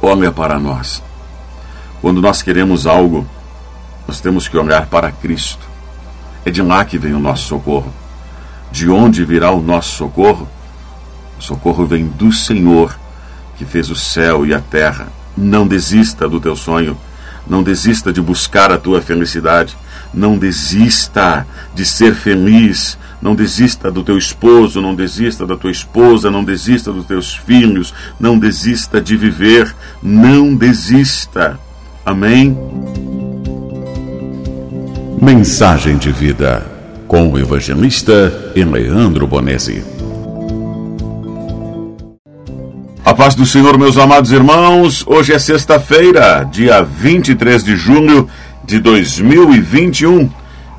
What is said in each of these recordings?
olha para nós. Quando nós queremos algo, nós temos que olhar para Cristo. É de lá que vem o nosso socorro. De onde virá o nosso socorro? O socorro vem do Senhor, que fez o céu e a terra. Não desista do teu sonho. Não desista de buscar a tua felicidade. Não desista de ser feliz. Não desista do teu esposo, não desista da tua esposa, não desista dos teus filhos, não desista de viver, não desista. Amém? Mensagem de vida com o evangelista Eleandro Bonesi. A paz do Senhor, meus amados irmãos. Hoje é sexta-feira, dia 23 de junho de 2021.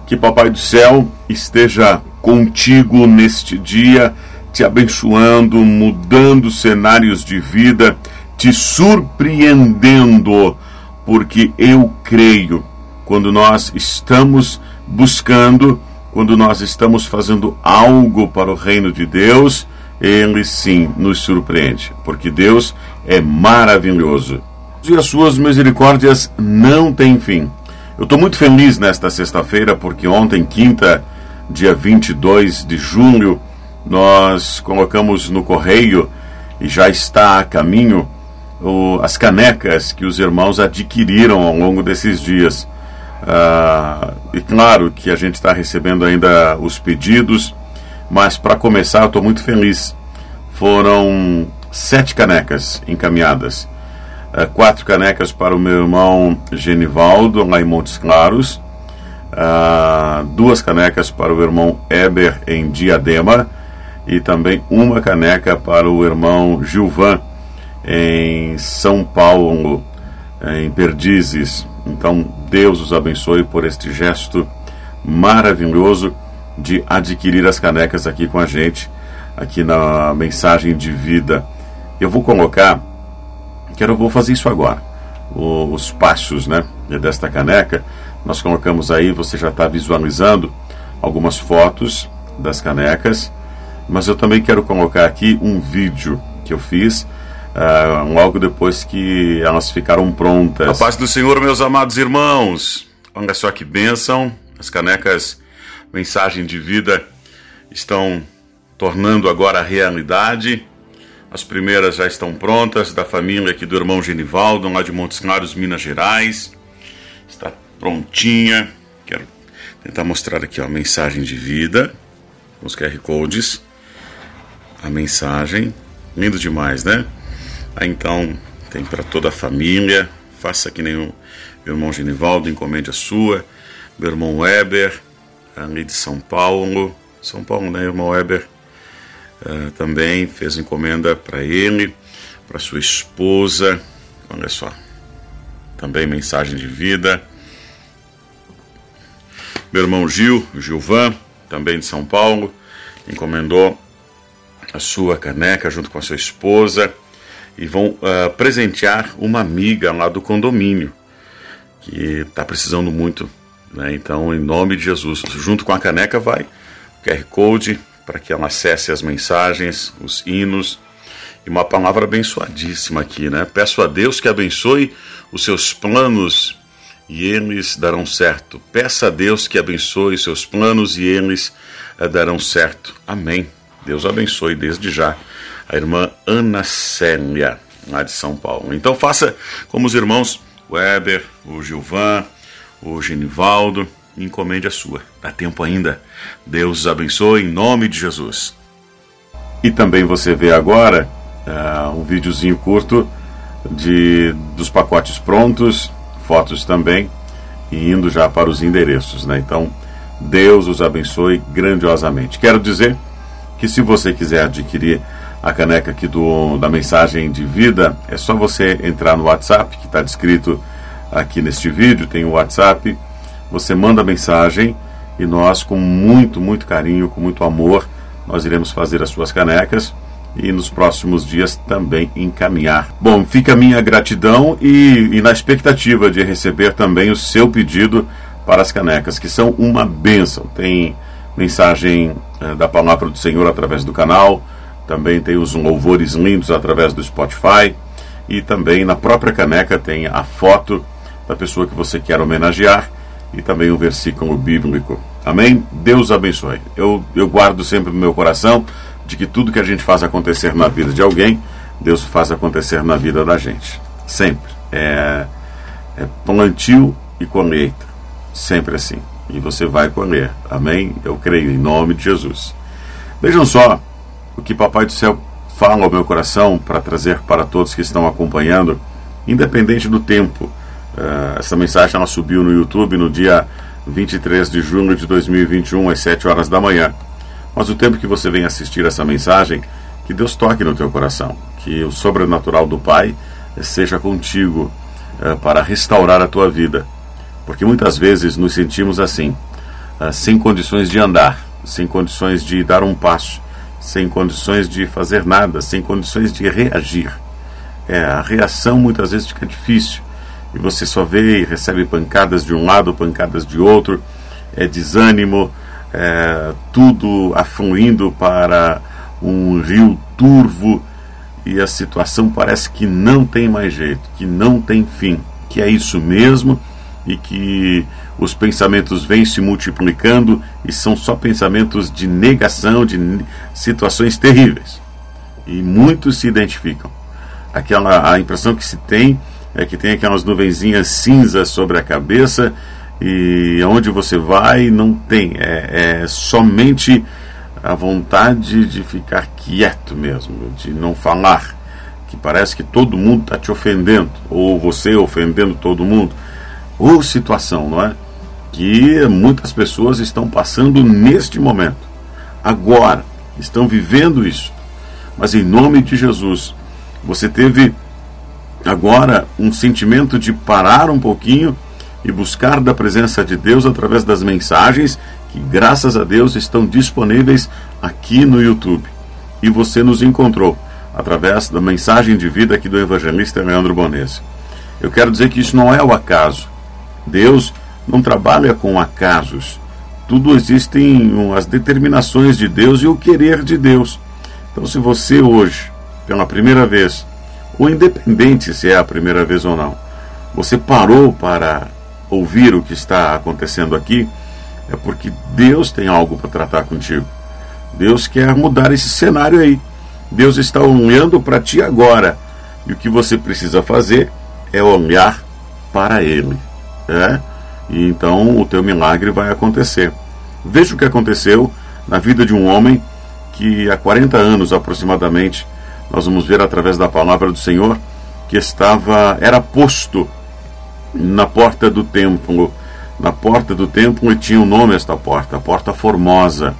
Que Papai do Céu esteja contigo neste dia, te abençoando, mudando cenários de vida, te surpreendendo, porque eu creio quando nós estamos buscando, quando nós estamos fazendo algo para o reino de Deus, ele sim nos surpreende, porque Deus é maravilhoso. E as suas misericórdias não têm fim. Eu estou muito feliz nesta sexta-feira, porque ontem, quinta, dia 22 de junho, nós colocamos no correio e já está a caminho o, as canecas que os irmãos adquiriram ao longo desses dias. Ah, e claro que a gente está recebendo ainda os pedidos, mas para começar, eu estou muito feliz. Foram sete canecas encaminhadas. Ah, quatro canecas para o meu irmão Genivaldo, lá em Montes Claros. Ah, duas canecas para o irmão Eber, em Diadema. E também uma caneca para o irmão Gilvan, em São Paulo, em Perdizes. Então, Deus os abençoe por este gesto maravilhoso de adquirir as canecas aqui com a gente, aqui na mensagem de vida. Eu vou colocar, quero vou fazer isso agora. Os passos, né, desta caneca, nós colocamos aí, você já está visualizando algumas fotos das canecas, mas eu também quero colocar aqui um vídeo que eu fiz uh, logo depois que elas ficaram prontas. A paz do Senhor, meus amados irmãos. Olha só que bênção. As canecas Mensagem de Vida estão tornando agora realidade. As primeiras já estão prontas, da família aqui do irmão Genivaldo, lá de Montes Claros, Minas Gerais. Está prontinha. Quero tentar mostrar aqui a mensagem de vida, os QR Codes. A mensagem. Lindo demais, né? Aí então tem para toda a família. Faça que nem o meu irmão Genivaldo, encomende a sua. Meu irmão Weber, ali de São Paulo. São Paulo, né, irmão Weber? Uh, também fez encomenda para ele, para sua esposa. Olha só. Também mensagem de vida. Meu irmão Gil, Gilvan, também de São Paulo, encomendou a sua caneca junto com a sua esposa e vão uh, presentear uma amiga lá do condomínio que está precisando muito. Né? Então, em nome de Jesus, junto com a caneca vai o QR Code para que ela acesse as mensagens, os hinos e uma palavra abençoadíssima aqui, né? Peço a Deus que abençoe os seus planos e eles darão certo. Peça a Deus que abençoe os seus planos e eles uh, darão certo. Amém. Deus abençoe desde já a irmã Ana Célia, lá de São Paulo. Então faça como os irmãos Weber, o Gilvan, o Genivaldo, encomende a sua. Dá tempo ainda. Deus abençoe em nome de Jesus. E também você vê agora uh, um videozinho curto de dos pacotes prontos, fotos também, e indo já para os endereços, né? Então, Deus os abençoe grandiosamente. Quero dizer que se você quiser adquirir a caneca aqui do, da mensagem de vida, é só você entrar no WhatsApp, que está descrito aqui neste vídeo, tem o WhatsApp, você manda a mensagem e nós, com muito, muito carinho, com muito amor, nós iremos fazer as suas canecas e nos próximos dias também encaminhar. Bom, fica a minha gratidão e, e na expectativa de receber também o seu pedido para as canecas, que são uma bênção. Tem mensagem eh, da palavra do Senhor através do canal, também tem os louvores lindos através do Spotify. e também na própria caneca tem a foto da pessoa que você quer homenagear e também um versículo bíblico. Amém? Deus abençoe. Eu, eu guardo sempre no meu coração de que tudo que a gente faz acontecer na vida de alguém, Deus faz acontecer na vida da gente. Sempre. É, é plantio e colheita. Sempre assim. E você vai colher. Amém? Eu creio em nome de Jesus. Vejam só o que Papai do Céu fala ao meu coração para trazer para todos que estão acompanhando, independente do tempo. Uh, essa mensagem ela subiu no YouTube no dia 23 de junho de 2021, às 7 horas da manhã. Mas o tempo que você vem assistir essa mensagem, que Deus toque no teu coração, que o sobrenatural do Pai seja contigo uh, para restaurar a tua vida. Porque muitas vezes nos sentimos assim, uh, sem condições de andar, sem condições de dar um passo, sem condições de fazer nada, sem condições de reagir. É, a reação muitas vezes fica difícil e você só vê e recebe pancadas de um lado, pancadas de outro, é desânimo, é, tudo afluindo para um rio turvo e a situação parece que não tem mais jeito, que não tem fim, que é isso mesmo e que os pensamentos vêm se multiplicando e são só pensamentos de negação, de situações terríveis. E muitos se identificam. Aquela a impressão que se tem é que tem aquelas nuvenzinhas cinzas sobre a cabeça e onde você vai não tem, é, é somente a vontade de ficar quieto mesmo, de não falar, que parece que todo mundo está te ofendendo, ou você ofendendo todo mundo, ou situação, não é? que muitas pessoas estão passando neste momento, agora, estão vivendo isso. Mas em nome de Jesus, você teve agora um sentimento de parar um pouquinho e buscar da presença de Deus através das mensagens que, graças a Deus, estão disponíveis aqui no YouTube. E você nos encontrou através da mensagem de vida aqui do evangelista Leandro Bonese. Eu quero dizer que isso não é o acaso. Deus não trabalha com acasos. Tudo existem as determinações de Deus e o querer de Deus. Então, se você hoje, pela primeira vez, ou independente se é a primeira vez ou não, você parou para ouvir o que está acontecendo aqui, é porque Deus tem algo para tratar contigo. Deus quer mudar esse cenário aí. Deus está olhando para ti agora. E o que você precisa fazer é olhar para Ele. É? e então o teu milagre vai acontecer. Veja o que aconteceu na vida de um homem que há 40 anos aproximadamente, nós vamos ver através da palavra do Senhor, que estava era posto na porta do templo, na porta do templo tinha o um nome esta porta, a porta formosa.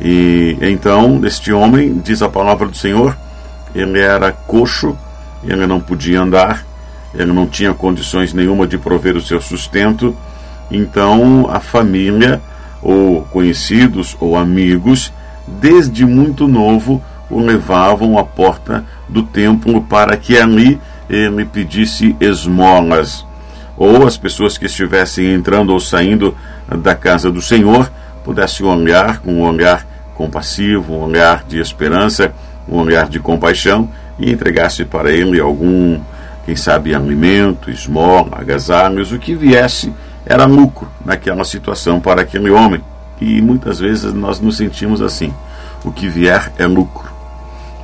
E então este homem, diz a palavra do Senhor, ele era coxo, ele não podia andar, ele não tinha condições nenhuma de prover o seu sustento, então a família, ou conhecidos ou amigos, desde muito novo o levavam à porta do templo para que ali ele pedisse esmolas. Ou as pessoas que estivessem entrando ou saindo da casa do Senhor pudessem olhar com um olhar compassivo, um olhar de esperança, um olhar de compaixão e entregasse para ele algum quem sabe alimento, esmola, agasalhos, o que viesse era lucro naquela situação para aquele homem. E muitas vezes nós nos sentimos assim: o que vier é lucro.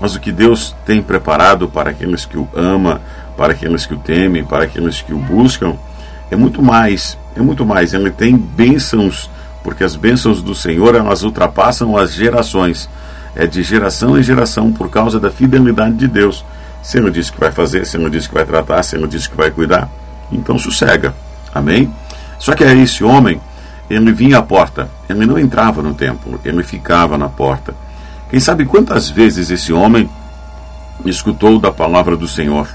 Mas o que Deus tem preparado para aqueles que o ama, para aqueles que o temem, para aqueles que o buscam, é muito mais, é muito mais. Ele tem bênçãos, porque as bênçãos do Senhor elas ultrapassam as gerações. É de geração em geração por causa da fidelidade de Deus. Se ele disse que vai fazer, se ele disse que vai tratar, se ele disse que vai cuidar, então sossega. Amém? Só que aí esse homem, ele vinha à porta, ele não entrava no templo, ele ficava na porta. Quem sabe quantas vezes esse homem escutou da palavra do Senhor?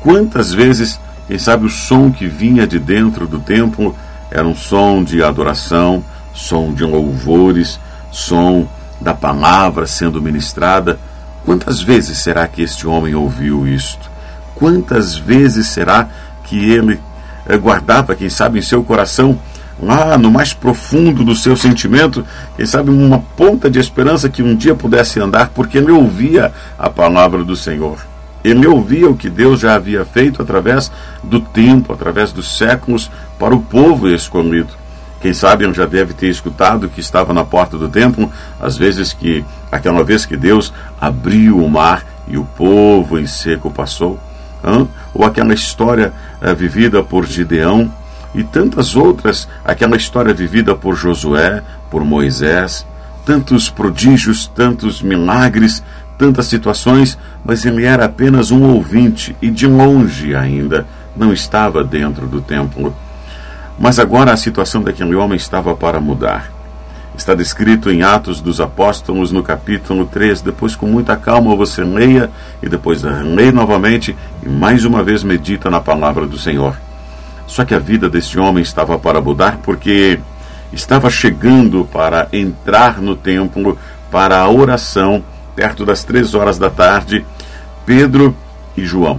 Quantas vezes, quem sabe o som que vinha de dentro do templo era um som de adoração, som de louvores, som da palavra sendo ministrada? Quantas vezes será que este homem ouviu isto? Quantas vezes será que ele eh, guardava, quem sabe, em seu coração, lá no mais profundo do seu sentimento, quem sabe, uma ponta de esperança que um dia pudesse andar, porque ele ouvia a palavra do Senhor. Ele ouvia o que Deus já havia feito através do tempo, através dos séculos, para o povo escolhido. Quem sabe já deve ter escutado que estava na porta do templo, às vezes que aquela vez que Deus abriu o mar e o povo em seco passou, hein? ou aquela história uh, vivida por Gideão e tantas outras, aquela história vivida por Josué, por Moisés, tantos prodígios, tantos milagres, tantas situações, mas ele era apenas um ouvinte e de longe ainda não estava dentro do templo. Mas agora a situação daquele homem estava para mudar. Está descrito em Atos dos Apóstolos, no capítulo 3. Depois, com muita calma, você leia e depois leia novamente e mais uma vez medita na palavra do Senhor. Só que a vida deste homem estava para mudar porque estava chegando para entrar no templo para a oração, perto das três horas da tarde, Pedro e João.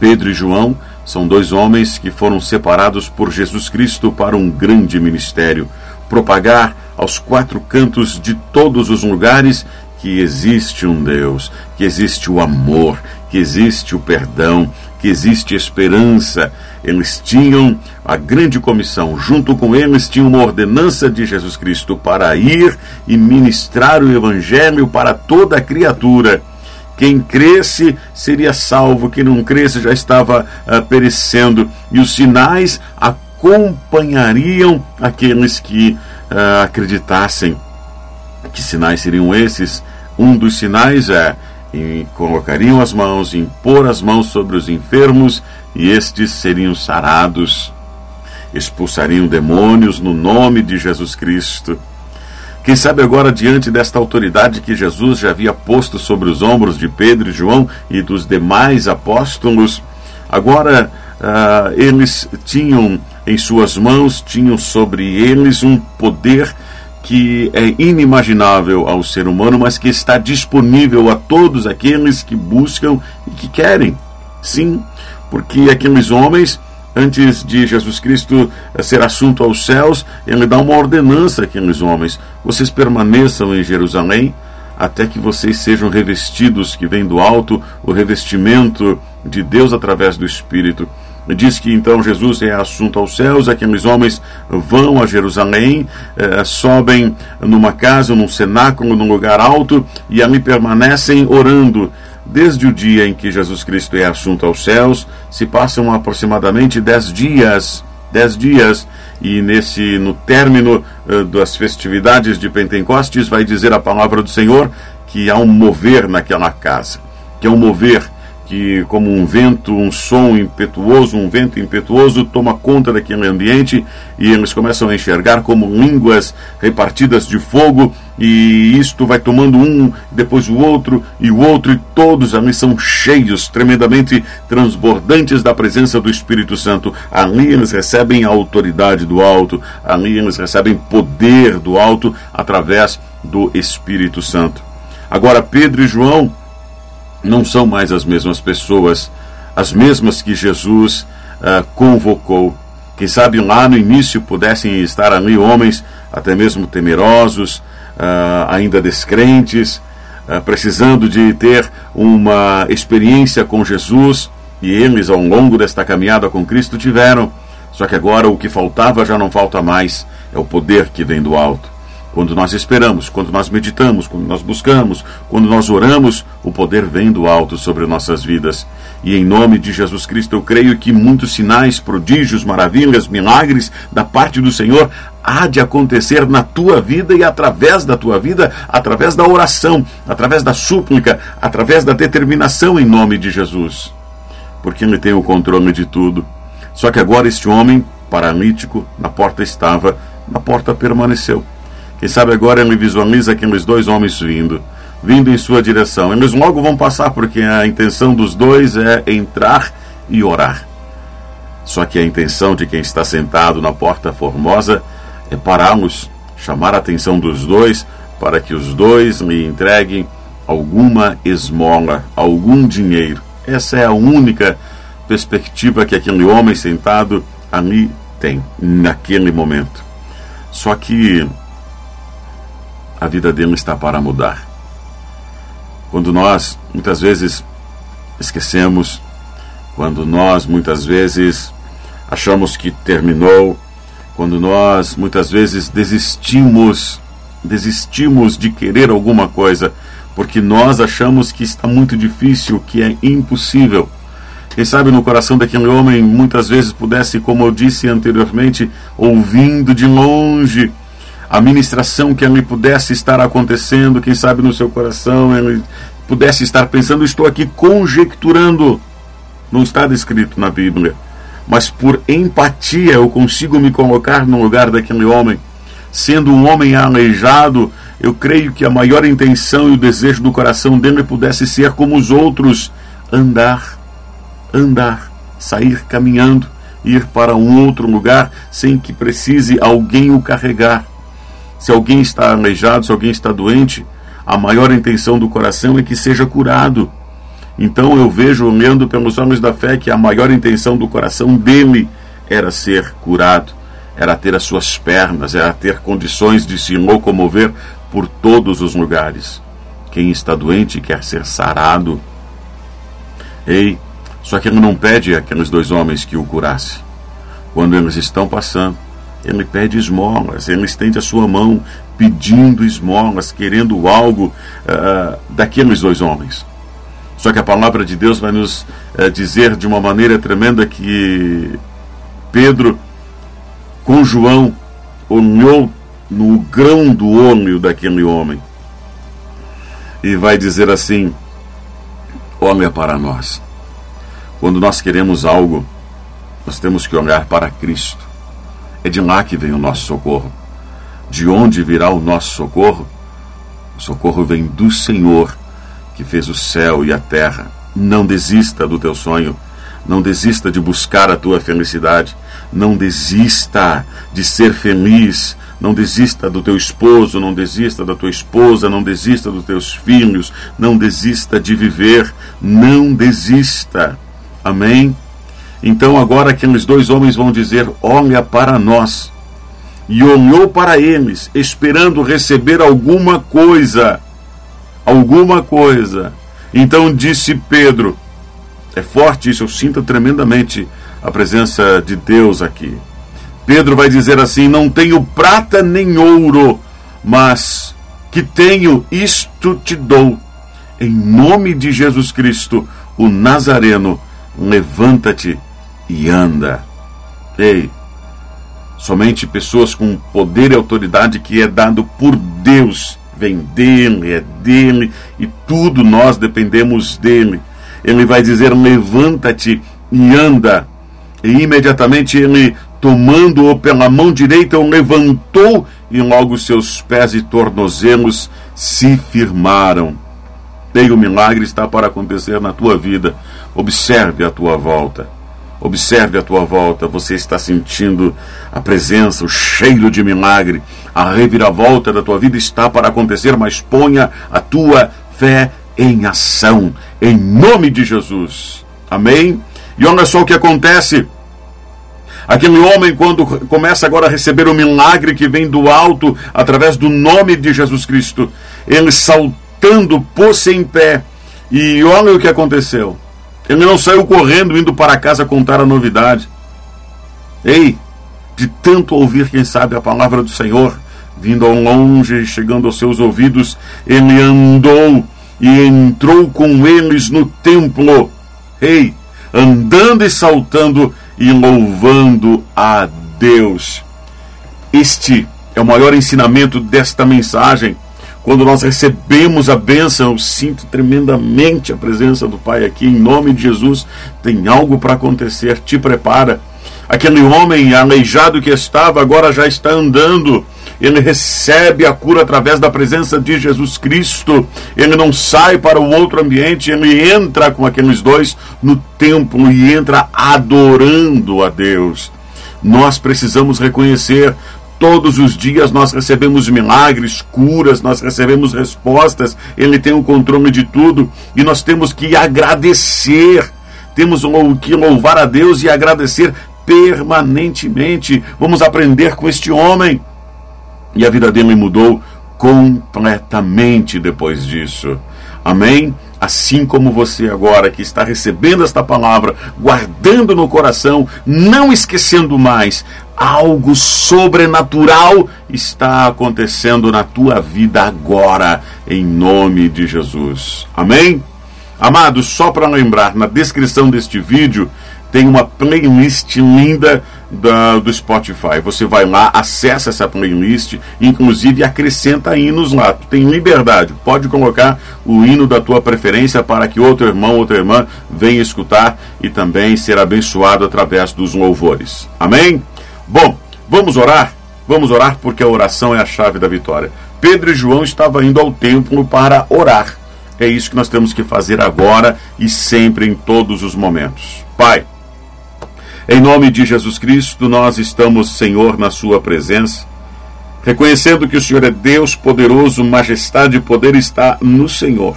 Pedro e João são dois homens que foram separados por Jesus Cristo para um grande ministério propagar aos quatro cantos de todos os lugares que existe um Deus, que existe o amor, que existe o perdão, que existe esperança. Eles tinham a grande comissão, junto com eles tinham uma ordenança de Jesus Cristo para ir e ministrar o evangelho para toda a criatura. Quem cresce seria salvo, quem não cresce já estava uh, perecendo. E os sinais acompanhariam aqueles que uh, acreditassem. Que sinais seriam esses? Um dos sinais é e colocariam as mãos, impor as mãos sobre os enfermos, e estes seriam sarados. Expulsariam demônios no nome de Jesus Cristo. Quem sabe agora, diante desta autoridade que Jesus já havia posto sobre os ombros de Pedro e João e dos demais apóstolos, agora uh, eles tinham em suas mãos, tinham sobre eles um poder que é inimaginável ao ser humano, mas que está disponível a todos aqueles que buscam e que querem. Sim, porque aqueles homens, antes de Jesus Cristo ser assunto aos céus, ele dá uma ordenança àqueles homens: vocês permaneçam em Jerusalém até que vocês sejam revestidos, que vem do alto, o revestimento de Deus através do Espírito. Diz que então Jesus é assunto aos céus, aqueles homens vão a Jerusalém, eh, sobem numa casa, num cenáculo, num lugar alto e ali permanecem orando. Desde o dia em que Jesus Cristo é assunto aos céus, se passam aproximadamente dez dias. Dez dias. E nesse, no término eh, das festividades de Pentecostes, vai dizer a palavra do Senhor que há um mover naquela casa, que é um mover que, como um vento, um som impetuoso, um vento impetuoso, toma conta daquele ambiente e eles começam a enxergar como línguas repartidas de fogo, e isto vai tomando um, depois o outro e o outro, e todos ali são cheios, tremendamente transbordantes da presença do Espírito Santo. Ali eles recebem a autoridade do alto, ali eles recebem poder do alto através do Espírito Santo. Agora, Pedro e João não são mais as mesmas pessoas, as mesmas que Jesus uh, convocou. Quem sabe lá no início pudessem estar ali homens até mesmo temerosos, uh, ainda descrentes, uh, precisando de ter uma experiência com Jesus, e eles, ao longo desta caminhada com Cristo, tiveram. Só que agora o que faltava já não falta mais, é o poder que vem do alto. Quando nós esperamos, quando nós meditamos, quando nós buscamos, quando nós oramos, o poder vem do alto sobre nossas vidas. E em nome de Jesus Cristo, eu creio que muitos sinais, prodígios, maravilhas, milagres da parte do Senhor há de acontecer na tua vida e através da tua vida, através da oração, através da súplica, através da determinação em nome de Jesus. Porque Ele tem o controle de tudo. Só que agora este homem, paralítico, na porta estava, na porta permaneceu. Quem sabe agora ele visualiza aqueles dois homens vindo, vindo em sua direção. Eles logo vão passar, porque a intenção dos dois é entrar e orar. Só que a intenção de quem está sentado na porta formosa é pará-los, chamar a atenção dos dois, para que os dois lhe entreguem alguma esmola, algum dinheiro. Essa é a única perspectiva que aquele homem sentado ali tem, naquele momento. Só que a vida dele está para mudar. Quando nós, muitas vezes, esquecemos quando nós muitas vezes achamos que terminou, quando nós muitas vezes desistimos, desistimos de querer alguma coisa, porque nós achamos que está muito difícil, que é impossível. Quem sabe no coração daquele homem muitas vezes pudesse, como eu disse anteriormente, ouvindo de longe a ministração que ali pudesse estar acontecendo, quem sabe no seu coração ele pudesse estar pensando, estou aqui conjecturando, não está descrito na Bíblia, mas por empatia eu consigo me colocar no lugar daquele homem. Sendo um homem aleijado, eu creio que a maior intenção e o desejo do coração dele pudesse ser como os outros, andar, andar, sair caminhando, ir para um outro lugar sem que precise alguém o carregar. Se alguém está aleijado, se alguém está doente, a maior intenção do coração é que seja curado. Então eu vejo, olhando pelos homens da fé, que a maior intenção do coração dele era ser curado, era ter as suas pernas, era ter condições de se locomover por todos os lugares. Quem está doente quer ser sarado. Ei, só que ele não pede àqueles dois homens que o curasse. Quando eles estão passando, ele pede esmolas, ele estende a sua mão pedindo esmolas, querendo algo uh, daqueles dois homens. Só que a palavra de Deus vai nos uh, dizer de uma maneira tremenda que Pedro, com João, olhou no grão do olho daquele homem e vai dizer assim: Olha para nós. Quando nós queremos algo, nós temos que olhar para Cristo. É de lá que vem o nosso socorro. De onde virá o nosso socorro? O socorro vem do Senhor, que fez o céu e a terra. Não desista do teu sonho. Não desista de buscar a tua felicidade. Não desista de ser feliz. Não desista do teu esposo, não desista da tua esposa, não desista dos teus filhos, não desista de viver, não desista. Amém? Então agora aqueles dois homens vão dizer: Olha para nós. E olhou para eles, esperando receber alguma coisa. Alguma coisa. Então disse Pedro: É forte isso, eu sinto tremendamente a presença de Deus aqui. Pedro vai dizer assim: Não tenho prata nem ouro, mas que tenho, isto te dou. Em nome de Jesus Cristo, o Nazareno, levanta-te e anda. Ei, somente pessoas com poder e autoridade que é dado por Deus vem dele, é dele e tudo nós dependemos dele. Ele vai dizer: levanta-te e anda. E imediatamente ele, tomando-o pela mão direita, o levantou e logo seus pés e tornozelos se firmaram. Ei, o milagre está para acontecer na tua vida. Observe a tua volta. Observe a tua volta, você está sentindo a presença, o cheiro de milagre. A reviravolta da tua vida está para acontecer, mas ponha a tua fé em ação, em nome de Jesus. Amém? E olha só o que acontece. Aquele homem, quando começa agora a receber o milagre que vem do alto, através do nome de Jesus Cristo, ele saltando, pôs-se em pé. E olha o que aconteceu. Ele não saiu correndo indo para casa contar a novidade. Ei, de tanto ouvir, quem sabe, a palavra do Senhor, vindo ao longe, chegando aos seus ouvidos, ele andou e entrou com eles no templo. Ei, andando e saltando e louvando a Deus. Este é o maior ensinamento desta mensagem quando nós recebemos a bênção, eu sinto tremendamente a presença do Pai aqui, em nome de Jesus. Tem algo para acontecer, te prepara. Aquele homem aleijado que estava, agora já está andando. Ele recebe a cura através da presença de Jesus Cristo. Ele não sai para o outro ambiente, ele entra com aqueles dois no templo e entra adorando a Deus. Nós precisamos reconhecer Todos os dias nós recebemos milagres, curas, nós recebemos respostas, Ele tem o controle de tudo e nós temos que agradecer, temos que louvar a Deus e agradecer permanentemente. Vamos aprender com este homem. E a vida dele mudou completamente depois disso. Amém? assim como você agora que está recebendo esta palavra, guardando no coração, não esquecendo mais, algo sobrenatural está acontecendo na tua vida agora, em nome de Jesus. Amém? Amados, só para lembrar, na descrição deste vídeo tem uma playlist linda da, do Spotify. Você vai lá, acessa essa playlist, inclusive acrescenta hinos lá. Tu tem liberdade, pode colocar o hino da tua preferência para que outro irmão, outra irmã venha escutar e também ser abençoado através dos louvores. Amém? Bom, vamos orar? Vamos orar porque a oração é a chave da vitória. Pedro e João estavam indo ao templo para orar. É isso que nós temos que fazer agora e sempre em todos os momentos. Pai, em nome de Jesus Cristo, nós estamos, Senhor, na Sua presença, reconhecendo que o Senhor é Deus poderoso, majestade e poder está no Senhor.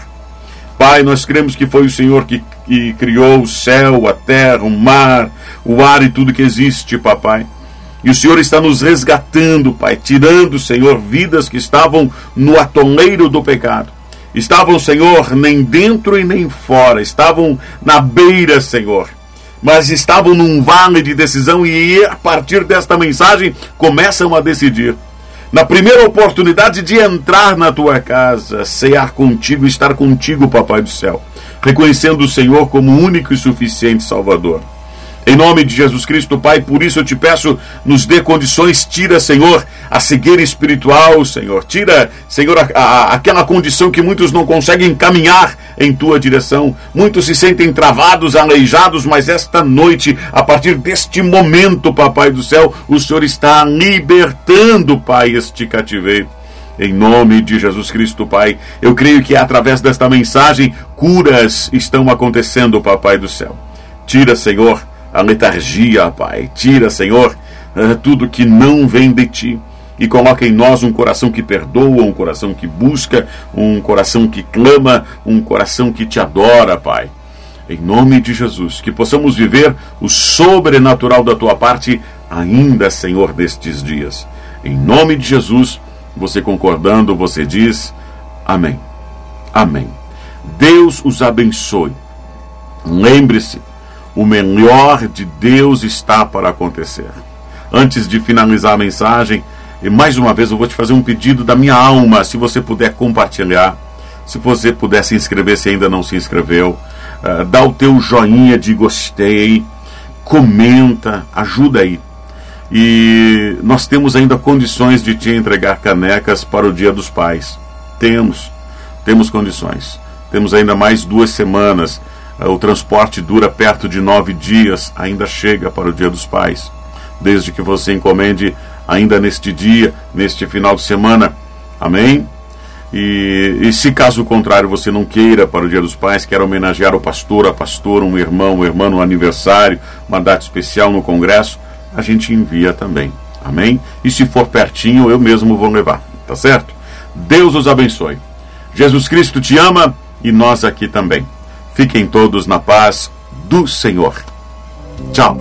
Pai, nós cremos que foi o Senhor que, que criou o céu, a terra, o mar, o ar e tudo que existe, papai. E o Senhor está nos resgatando, Pai, tirando, Senhor, vidas que estavam no atoleiro do pecado. Estavam, Senhor, nem dentro e nem fora, estavam na beira, Senhor mas estavam num vale de decisão e a partir desta mensagem começam a decidir. Na primeira oportunidade de entrar na tua casa, cear contigo, estar contigo, Papai do céu, reconhecendo o Senhor como único e suficiente Salvador. Em nome de Jesus Cristo, Pai, por isso eu te peço, nos dê condições, tira, Senhor, a cegueira espiritual, Senhor. Tira, Senhor, a, a, aquela condição que muitos não conseguem caminhar em tua direção. Muitos se sentem travados, aleijados, mas esta noite, a partir deste momento, Papai do céu, o Senhor está libertando, Pai, este cativeiro. Em nome de Jesus Cristo, Pai, eu creio que através desta mensagem, curas estão acontecendo, Papai do céu. Tira, Senhor, a letargia, Pai. Tira, Senhor, eh, tudo que não vem de ti e coloca em nós um coração que perdoa, um coração que busca, um coração que clama, um coração que te adora, Pai. Em nome de Jesus, que possamos viver o sobrenatural da tua parte ainda, Senhor, destes dias. Em nome de Jesus, você concordando, você diz: Amém. Amém. Deus os abençoe. Lembre-se, o melhor de Deus está para acontecer. Antes de finalizar a mensagem, mais uma vez eu vou te fazer um pedido da minha alma, se você puder compartilhar, se você puder se inscrever se ainda não se inscreveu, uh, dá o teu joinha de gostei, comenta, ajuda aí. E nós temos ainda condições de te entregar canecas para o Dia dos Pais. Temos, temos condições. Temos ainda mais duas semanas o transporte dura perto de nove dias, ainda chega para o Dia dos Pais. Desde que você encomende ainda neste dia, neste final de semana. Amém? E, e, se caso contrário você não queira para o Dia dos Pais, quer homenagear o pastor, a pastora, um irmão, um irmão no aniversário, uma data especial no congresso, a gente envia também. Amém? E se for pertinho, eu mesmo vou levar. Tá certo? Deus os abençoe. Jesus Cristo te ama e nós aqui também. Fiquem todos na paz do Senhor. Tchau.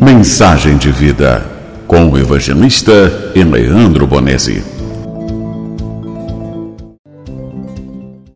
Mensagem de vida com o evangelista Leandro Bonesi.